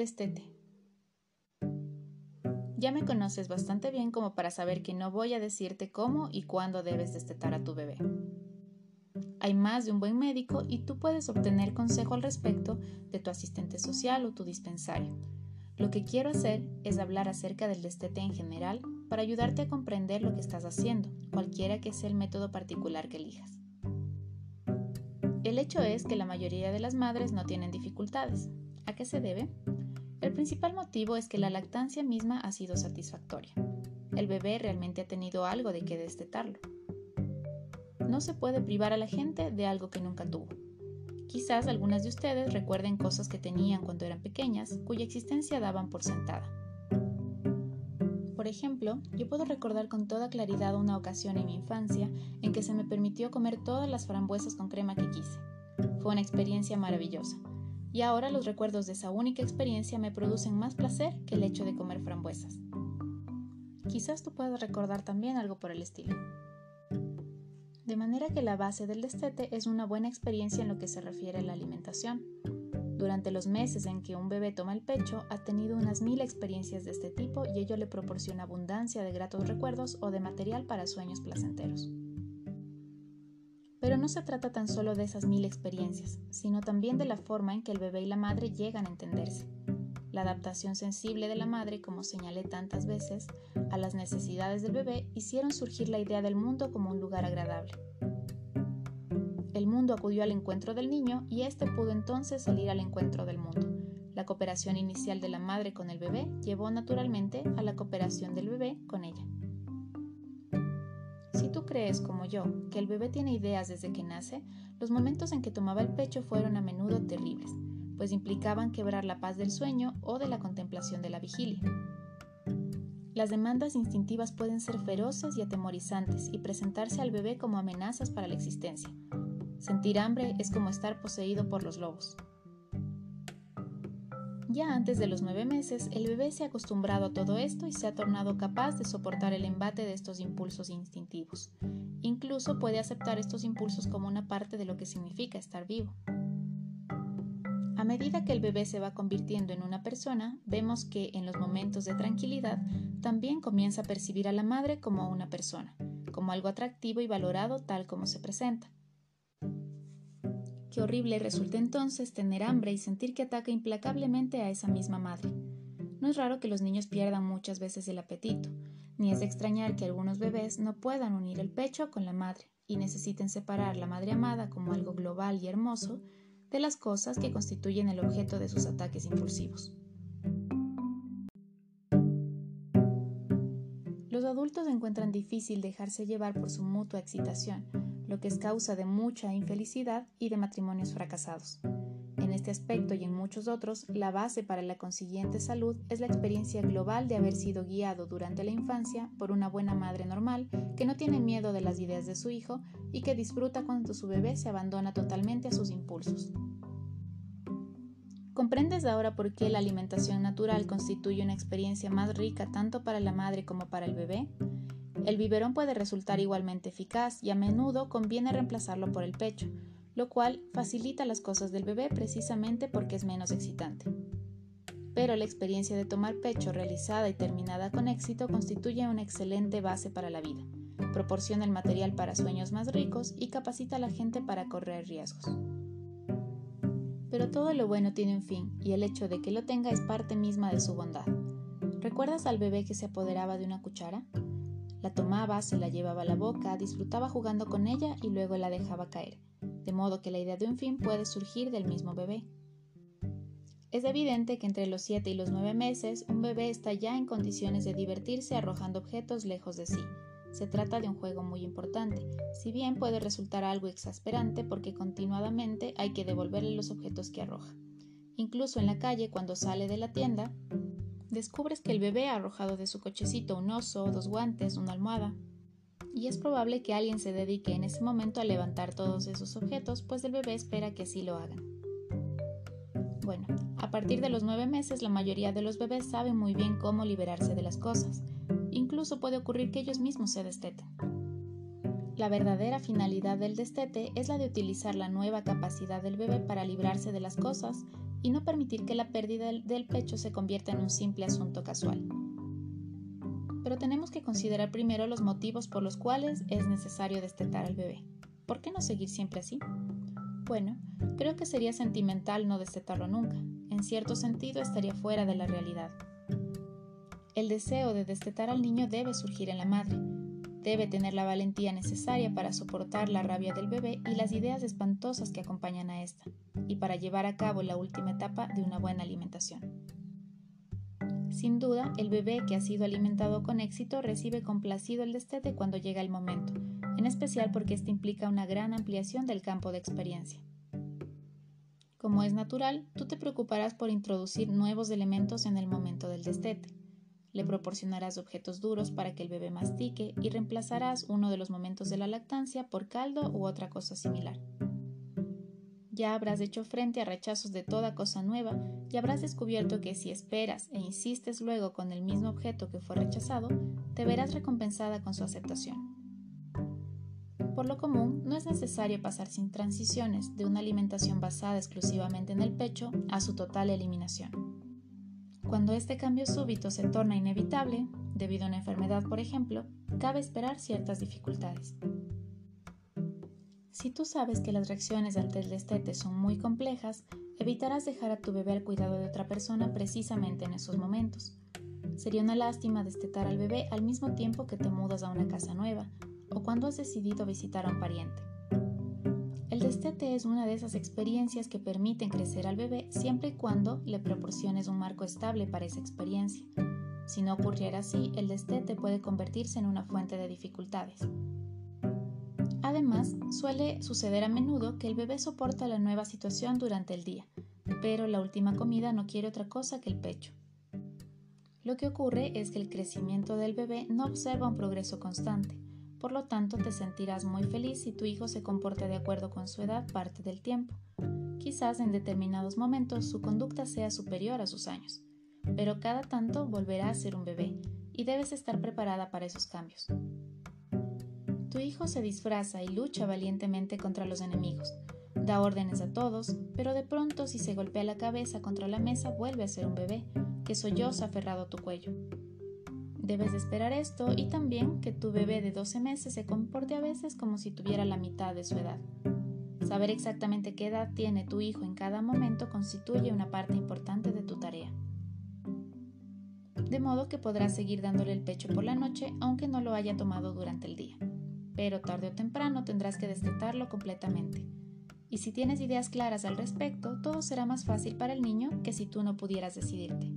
destete. Ya me conoces bastante bien como para saber que no voy a decirte cómo y cuándo debes destetar a tu bebé. Hay más de un buen médico y tú puedes obtener consejo al respecto de tu asistente social o tu dispensario. Lo que quiero hacer es hablar acerca del destete en general para ayudarte a comprender lo que estás haciendo, cualquiera que sea el método particular que elijas. El hecho es que la mayoría de las madres no tienen dificultades. ¿A qué se debe? El principal motivo es que la lactancia misma ha sido satisfactoria. El bebé realmente ha tenido algo de qué destetarlo. No se puede privar a la gente de algo que nunca tuvo. Quizás algunas de ustedes recuerden cosas que tenían cuando eran pequeñas, cuya existencia daban por sentada. Por ejemplo, yo puedo recordar con toda claridad una ocasión en mi infancia en que se me permitió comer todas las frambuesas con crema que quise. Fue una experiencia maravillosa y ahora los recuerdos de esa única experiencia me producen más placer que el hecho de comer frambuesas. Quizás tú puedas recordar también algo por el estilo. De manera que la base del destete es una buena experiencia en lo que se refiere a la alimentación. Durante los meses en que un bebé toma el pecho, ha tenido unas mil experiencias de este tipo y ello le proporciona abundancia de gratos recuerdos o de material para sueños placenteros. No se trata tan solo de esas mil experiencias, sino también de la forma en que el bebé y la madre llegan a entenderse. La adaptación sensible de la madre, como señalé tantas veces, a las necesidades del bebé hicieron surgir la idea del mundo como un lugar agradable. El mundo acudió al encuentro del niño y éste pudo entonces salir al encuentro del mundo. La cooperación inicial de la madre con el bebé llevó naturalmente a la cooperación del bebé con ella. Crees, como yo, que el bebé tiene ideas desde que nace, los momentos en que tomaba el pecho fueron a menudo terribles, pues implicaban quebrar la paz del sueño o de la contemplación de la vigilia. Las demandas instintivas pueden ser feroces y atemorizantes y presentarse al bebé como amenazas para la existencia. Sentir hambre es como estar poseído por los lobos. Ya antes de los nueve meses, el bebé se ha acostumbrado a todo esto y se ha tornado capaz de soportar el embate de estos impulsos instintivos. Incluso puede aceptar estos impulsos como una parte de lo que significa estar vivo. A medida que el bebé se va convirtiendo en una persona, vemos que en los momentos de tranquilidad también comienza a percibir a la madre como una persona, como algo atractivo y valorado tal como se presenta. Qué horrible resulta entonces tener hambre y sentir que ataca implacablemente a esa misma madre. No es raro que los niños pierdan muchas veces el apetito, ni es de extrañar que algunos bebés no puedan unir el pecho con la madre y necesiten separar la madre amada como algo global y hermoso de las cosas que constituyen el objeto de sus ataques impulsivos. Los adultos encuentran difícil dejarse llevar por su mutua excitación, lo que es causa de mucha infelicidad y de matrimonios fracasados. En este aspecto y en muchos otros, la base para la consiguiente salud es la experiencia global de haber sido guiado durante la infancia por una buena madre normal que no tiene miedo de las ideas de su hijo y que disfruta cuando su bebé se abandona totalmente a sus impulsos. ¿Comprendes ahora por qué la alimentación natural constituye una experiencia más rica tanto para la madre como para el bebé? El biberón puede resultar igualmente eficaz y a menudo conviene reemplazarlo por el pecho, lo cual facilita las cosas del bebé precisamente porque es menos excitante. Pero la experiencia de tomar pecho realizada y terminada con éxito constituye una excelente base para la vida, proporciona el material para sueños más ricos y capacita a la gente para correr riesgos. Pero todo lo bueno tiene un fin y el hecho de que lo tenga es parte misma de su bondad. ¿Recuerdas al bebé que se apoderaba de una cuchara? La tomaba, se la llevaba a la boca, disfrutaba jugando con ella y luego la dejaba caer, de modo que la idea de un fin puede surgir del mismo bebé. Es evidente que entre los 7 y los 9 meses un bebé está ya en condiciones de divertirse arrojando objetos lejos de sí. Se trata de un juego muy importante, si bien puede resultar algo exasperante porque continuadamente hay que devolverle los objetos que arroja. Incluso en la calle, cuando sale de la tienda, descubres que el bebé ha arrojado de su cochecito un oso, dos guantes, una almohada. Y es probable que alguien se dedique en ese momento a levantar todos esos objetos, pues el bebé espera que así lo hagan. Bueno, a partir de los nueve meses la mayoría de los bebés saben muy bien cómo liberarse de las cosas. Incluso puede ocurrir que ellos mismos se desteten. La verdadera finalidad del destete es la de utilizar la nueva capacidad del bebé para librarse de las cosas y no permitir que la pérdida del pecho se convierta en un simple asunto casual. Pero tenemos que considerar primero los motivos por los cuales es necesario destetar al bebé. ¿Por qué no seguir siempre así? Bueno, creo que sería sentimental no destetarlo nunca. En cierto sentido estaría fuera de la realidad. El deseo de destetar al niño debe surgir en la madre. Debe tener la valentía necesaria para soportar la rabia del bebé y las ideas espantosas que acompañan a esta, y para llevar a cabo la última etapa de una buena alimentación. Sin duda, el bebé que ha sido alimentado con éxito recibe complacido el destete cuando llega el momento, en especial porque esto implica una gran ampliación del campo de experiencia. Como es natural, tú te preocuparás por introducir nuevos elementos en el momento del destete. Le proporcionarás objetos duros para que el bebé mastique y reemplazarás uno de los momentos de la lactancia por caldo u otra cosa similar. Ya habrás hecho frente a rechazos de toda cosa nueva y habrás descubierto que si esperas e insistes luego con el mismo objeto que fue rechazado, te verás recompensada con su aceptación. Por lo común, no es necesario pasar sin transiciones de una alimentación basada exclusivamente en el pecho a su total eliminación. Cuando este cambio súbito se torna inevitable, debido a una enfermedad por ejemplo, cabe esperar ciertas dificultades. Si tú sabes que las reacciones ante el destete son muy complejas, evitarás dejar a tu bebé al cuidado de otra persona precisamente en esos momentos. Sería una lástima destetar al bebé al mismo tiempo que te mudas a una casa nueva o cuando has decidido visitar a un pariente. El destete es una de esas experiencias que permiten crecer al bebé siempre y cuando le proporciones un marco estable para esa experiencia. Si no ocurriera así, el destete puede convertirse en una fuente de dificultades. Además, suele suceder a menudo que el bebé soporta la nueva situación durante el día, pero la última comida no quiere otra cosa que el pecho. Lo que ocurre es que el crecimiento del bebé no observa un progreso constante, por lo tanto, te sentirás muy feliz si tu hijo se comporta de acuerdo con su edad parte del tiempo. Quizás en determinados momentos su conducta sea superior a sus años, pero cada tanto volverá a ser un bebé y debes estar preparada para esos cambios. Tu hijo se disfraza y lucha valientemente contra los enemigos, da órdenes a todos, pero de pronto si se golpea la cabeza contra la mesa vuelve a ser un bebé, que solloza aferrado a tu cuello. Debes esperar esto y también que tu bebé de 12 meses se comporte a veces como si tuviera la mitad de su edad. Saber exactamente qué edad tiene tu hijo en cada momento constituye una parte importante de tu tarea. De modo que podrás seguir dándole el pecho por la noche aunque no lo haya tomado durante el día. Pero tarde o temprano tendrás que destetarlo completamente. Y si tienes ideas claras al respecto, todo será más fácil para el niño que si tú no pudieras decidirte.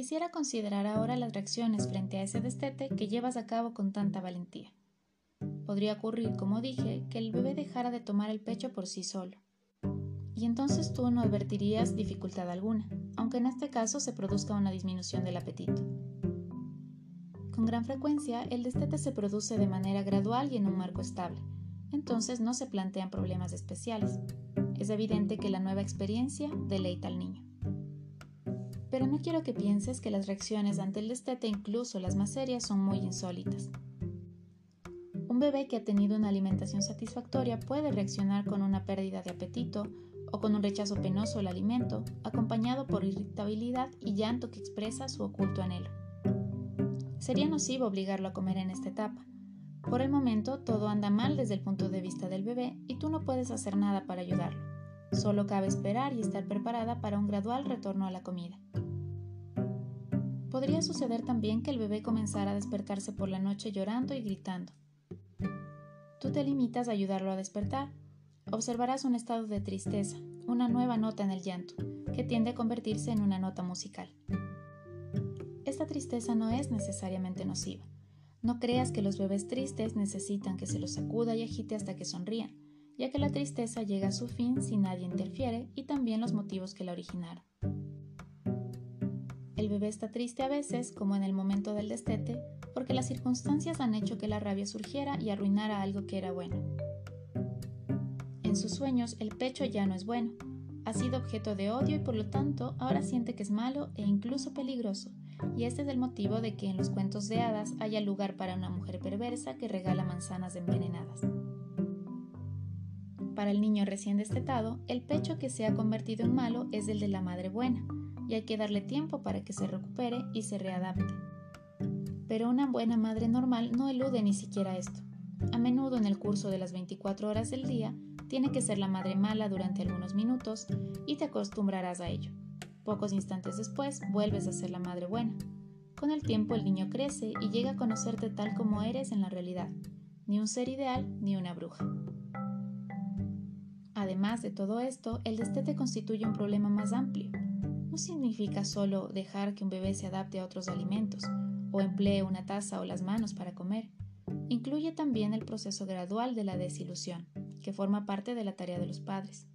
Quisiera considerar ahora las reacciones frente a ese destete que llevas a cabo con tanta valentía. Podría ocurrir, como dije, que el bebé dejara de tomar el pecho por sí solo. Y entonces tú no advertirías dificultad alguna, aunque en este caso se produzca una disminución del apetito. Con gran frecuencia, el destete se produce de manera gradual y en un marco estable, entonces no se plantean problemas especiales. Es evidente que la nueva experiencia deleita al niño pero no quiero que pienses que las reacciones ante el destete, incluso las más serias, son muy insólitas. Un bebé que ha tenido una alimentación satisfactoria puede reaccionar con una pérdida de apetito o con un rechazo penoso al alimento, acompañado por irritabilidad y llanto que expresa su oculto anhelo. Sería nocivo obligarlo a comer en esta etapa. Por el momento todo anda mal desde el punto de vista del bebé y tú no puedes hacer nada para ayudarlo. Solo cabe esperar y estar preparada para un gradual retorno a la comida. Podría suceder también que el bebé comenzara a despertarse por la noche llorando y gritando. Tú te limitas a ayudarlo a despertar. Observarás un estado de tristeza, una nueva nota en el llanto, que tiende a convertirse en una nota musical. Esta tristeza no es necesariamente nociva. No creas que los bebés tristes necesitan que se los sacuda y agite hasta que sonrían, ya que la tristeza llega a su fin si nadie interfiere y también los motivos que la originaron. El bebé está triste a veces, como en el momento del destete, porque las circunstancias han hecho que la rabia surgiera y arruinara algo que era bueno. En sus sueños el pecho ya no es bueno, Ha sido objeto de odio y por lo tanto ahora siente que es malo e incluso peligroso, y este es el motivo de que en los cuentos de hadas haya lugar para una mujer perversa que regala manzanas envenenadas. Para el niño recién destetado, el pecho que se ha convertido en malo es el de la madre buena, y hay que darle tiempo para que se recupere y se readapte. Pero una buena madre normal no elude ni siquiera esto. A menudo en el curso de las 24 horas del día, tiene que ser la madre mala durante algunos minutos y te acostumbrarás a ello. Pocos instantes después, vuelves a ser la madre buena. Con el tiempo el niño crece y llega a conocerte tal como eres en la realidad, ni un ser ideal ni una bruja. Además de todo esto, el destete constituye un problema más amplio. No significa solo dejar que un bebé se adapte a otros alimentos o emplee una taza o las manos para comer. Incluye también el proceso gradual de la desilusión, que forma parte de la tarea de los padres.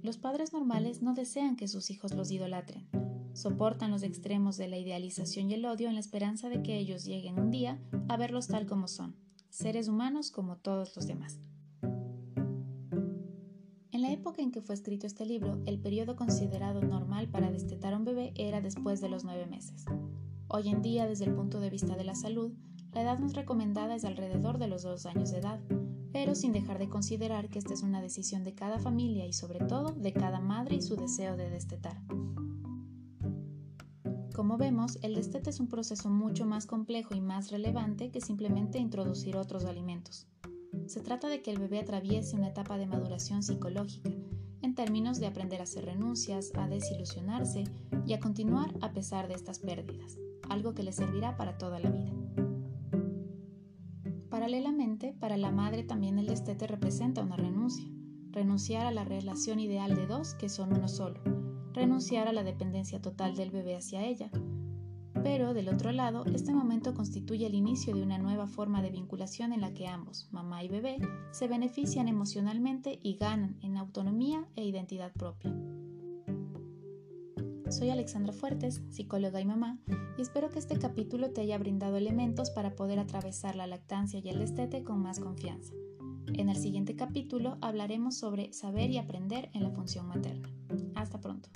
Los padres normales no desean que sus hijos los idolatren. Soportan los extremos de la idealización y el odio en la esperanza de que ellos lleguen un día a verlos tal como son, seres humanos como todos los demás. Época en que fue escrito este libro, el periodo considerado normal para destetar a un bebé era después de los nueve meses. Hoy en día, desde el punto de vista de la salud, la edad más recomendada es alrededor de los dos años de edad, pero sin dejar de considerar que esta es una decisión de cada familia y sobre todo de cada madre y su deseo de destetar. Como vemos, el destete es un proceso mucho más complejo y más relevante que simplemente introducir otros alimentos. Se trata de que el bebé atraviese una etapa de maduración psicológica, términos de aprender a hacer renuncias, a desilusionarse y a continuar a pesar de estas pérdidas, algo que le servirá para toda la vida. Paralelamente, para la madre también el destete representa una renuncia, renunciar a la relación ideal de dos que son uno solo, renunciar a la dependencia total del bebé hacia ella, pero, del otro lado, este momento constituye el inicio de una nueva forma de vinculación en la que ambos, mamá y bebé, se benefician emocionalmente y ganan en autonomía e identidad propia. Soy Alexandra Fuertes, psicóloga y mamá, y espero que este capítulo te haya brindado elementos para poder atravesar la lactancia y el destete con más confianza. En el siguiente capítulo hablaremos sobre saber y aprender en la función materna. Hasta pronto.